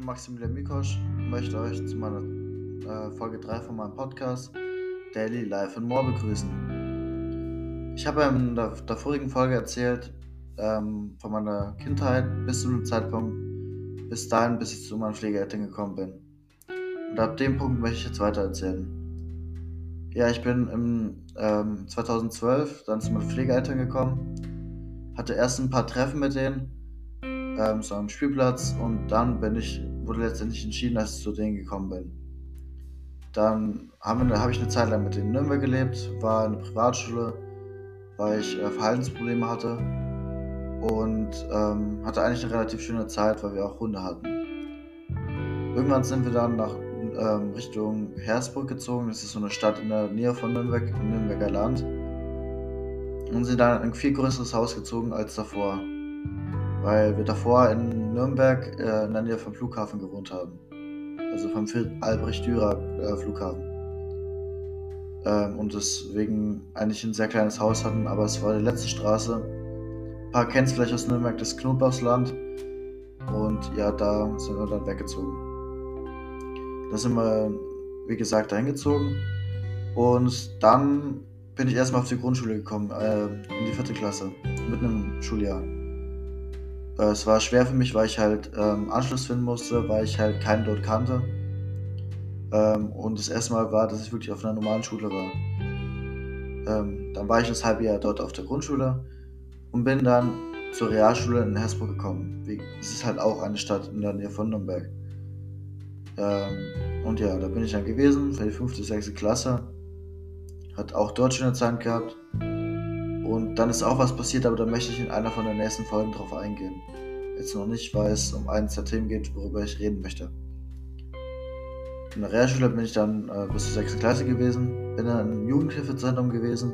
Maximilian Mikosch und möchte euch zu meiner äh, Folge 3 von meinem Podcast Daily Life and More begrüßen. Ich habe in der, der vorigen Folge erzählt ähm, von meiner Kindheit bis zu dem Zeitpunkt, bis dahin, bis ich zu meinen Pflegeeltern gekommen bin. Und ab dem Punkt möchte ich jetzt weiter erzählen. Ja, ich bin im ähm, 2012 dann zu meinen Pflegeeltern gekommen, hatte erst ein paar Treffen mit denen ähm, so am Spielplatz und dann bin ich, wurde letztendlich entschieden, dass ich zu denen gekommen bin. Dann habe hab ich eine Zeit lang mit denen in Nürnberg gelebt, war in der Privatschule, weil ich äh, Verhaltensprobleme hatte und ähm, hatte eigentlich eine relativ schöne Zeit, weil wir auch Hunde hatten. Irgendwann sind wir dann nach ähm, Richtung Hersburg gezogen, das ist so eine Stadt in der Nähe von Nürnberg, im Nürnberger Land. Und sind dann in ein viel größeres Haus gezogen als davor weil wir davor in Nürnberg äh, in der Nähe vom Flughafen gewohnt haben. Also vom Albrecht-Dürer äh. Ähm, und deswegen eigentlich ein sehr kleines Haus hatten, aber es war die letzte Straße. Ein paar kennen es vielleicht aus Nürnberg, das Knoblauchsland. Und ja, da sind wir dann weggezogen. Da sind wir, wie gesagt, eingezogen. Und dann bin ich erstmal auf die Grundschule gekommen, äh, in die vierte Klasse, mit einem Schuljahr. Äh, es war schwer für mich, weil ich halt ähm, Anschluss finden musste, weil ich halt keinen dort kannte. Ähm, und das erste Mal war, dass ich wirklich auf einer normalen Schule war. Ähm, dann war ich das halbe Jahr dort auf der Grundschule und bin dann zur Realschule in Hersbruck gekommen. Es ist halt auch eine Stadt in der Nähe von Nürnberg. Ähm, und ja, da bin ich dann gewesen für die fünfte, sechste Klasse. Hat auch dort schöne Zeit gehabt. Und dann ist auch was passiert, aber da möchte ich in einer von den nächsten Folgen drauf eingehen. Jetzt noch nicht, weil es um eines der Themen geht, worüber ich reden möchte. In der Realschule bin ich dann äh, bis zur 6. Klasse gewesen, bin dann im Jugendhilfezentrum gewesen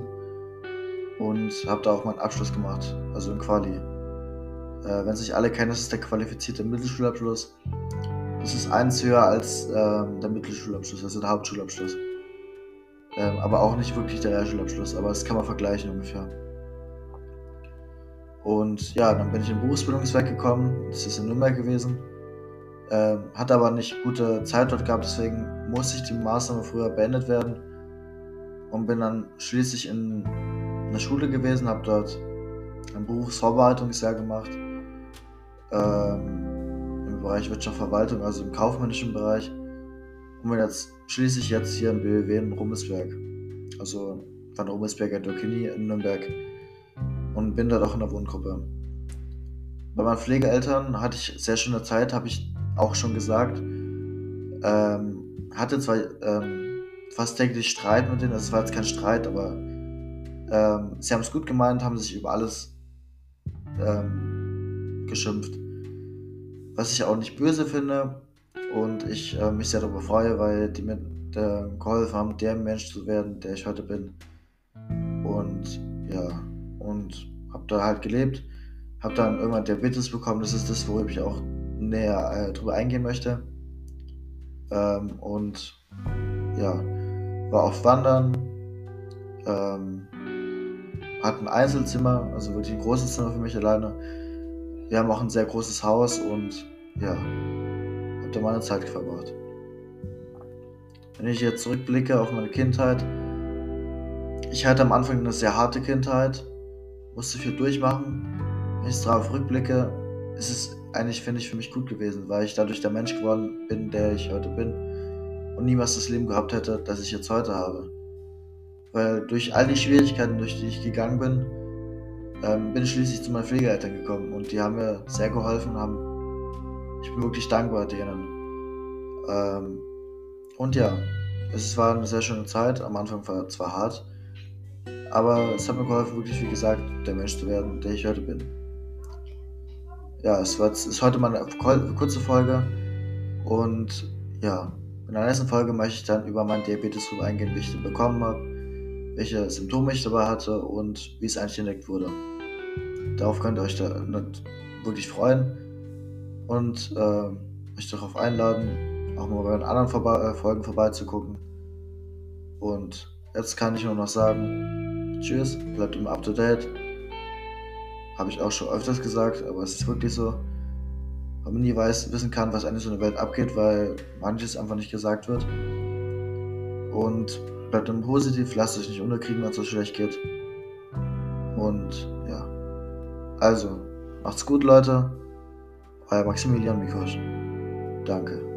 und habe da auch meinen Abschluss gemacht, also im Quali. Äh, wenn sich alle kennen, das ist der qualifizierte Mittelschulabschluss. Das ist eins höher als äh, der Mittelschulabschluss, also der Hauptschulabschluss. Ähm, aber auch nicht wirklich der Realschulabschluss, aber das kann man vergleichen ungefähr. Und ja, dann bin ich in Berufsbildungswerk gekommen, das ist in Nürnberg gewesen. Ähm, hatte aber nicht gute Zeit dort gehabt, deswegen musste ich die Maßnahme früher beendet werden. Und bin dann schließlich in einer Schule gewesen, habe dort ein Berufsvorbereitungsjahr gemacht. Ähm, Im Bereich Wirtschaftsverwaltung, also im kaufmännischen Bereich. Und bin jetzt schließlich jetzt hier im BWW in Rummelsberg. Also von Rummelsberger Dokini in Nürnberg. Und bin dort auch in der Wohngruppe. Bei meinen Pflegeeltern hatte ich sehr schöne Zeit, habe ich auch schon gesagt. Ähm, hatte zwar ähm, fast täglich Streit mit denen, also es war jetzt kein Streit, aber ähm, sie haben es gut gemeint, haben sich über alles ähm, geschimpft. Was ich auch nicht böse finde, und ich äh, mich sehr darüber freue, weil die mir äh, geholfen haben, der Mensch zu werden, der ich heute bin. Und ja, und habe da halt gelebt, habe dann irgendwann Diabetes bekommen, das ist das, worüber ich auch näher äh, drüber eingehen möchte. Ähm, und ja, war auf Wandern, ähm, hatte ein Einzelzimmer, also wirklich ein großes Zimmer für mich alleine. Wir haben auch ein sehr großes Haus und ja, da meine Zeit verbracht. Wenn ich jetzt zurückblicke auf meine Kindheit, ich hatte am Anfang eine sehr harte Kindheit, musste viel durchmachen. Wenn ich darauf rückblicke, ist es eigentlich, finde ich, für mich gut gewesen, weil ich dadurch der Mensch geworden bin, der ich heute bin und niemals das Leben gehabt hätte, das ich jetzt heute habe. Weil durch all die Schwierigkeiten, durch die ich gegangen bin, ähm, bin ich schließlich zu meinen Pflegeeltern gekommen und die haben mir sehr geholfen, haben ich bin wirklich dankbar denen. Ähm, und ja, es war eine sehr schöne Zeit. Am Anfang war es zwar hart, aber es hat mir geholfen, wirklich, wie gesagt, der Mensch zu werden, der ich heute bin. Ja, es war, ist heute mal eine kurze Folge. Und ja, in der nächsten Folge möchte ich dann über meinen Diabetes drüber eingehen, wie ich den bekommen habe, welche Symptome ich dabei hatte und wie es eigentlich entdeckt wurde. Darauf könnt ihr euch da wirklich freuen und äh, mich darauf einladen, auch mal bei den anderen vorbei, äh, Folgen vorbeizugucken. Und jetzt kann ich nur noch sagen, tschüss, bleibt immer up to date. Habe ich auch schon öfters gesagt, aber es ist wirklich so. weil man nie weiß, wissen kann, was eigentlich so in der Welt abgeht, weil manches einfach nicht gesagt wird. Und bleibt dann positiv, lasst euch nicht unterkriegen, wenn es so schlecht geht. Und ja. Also, macht's gut, Leute. Euer Maximilian Mikosch. Danke.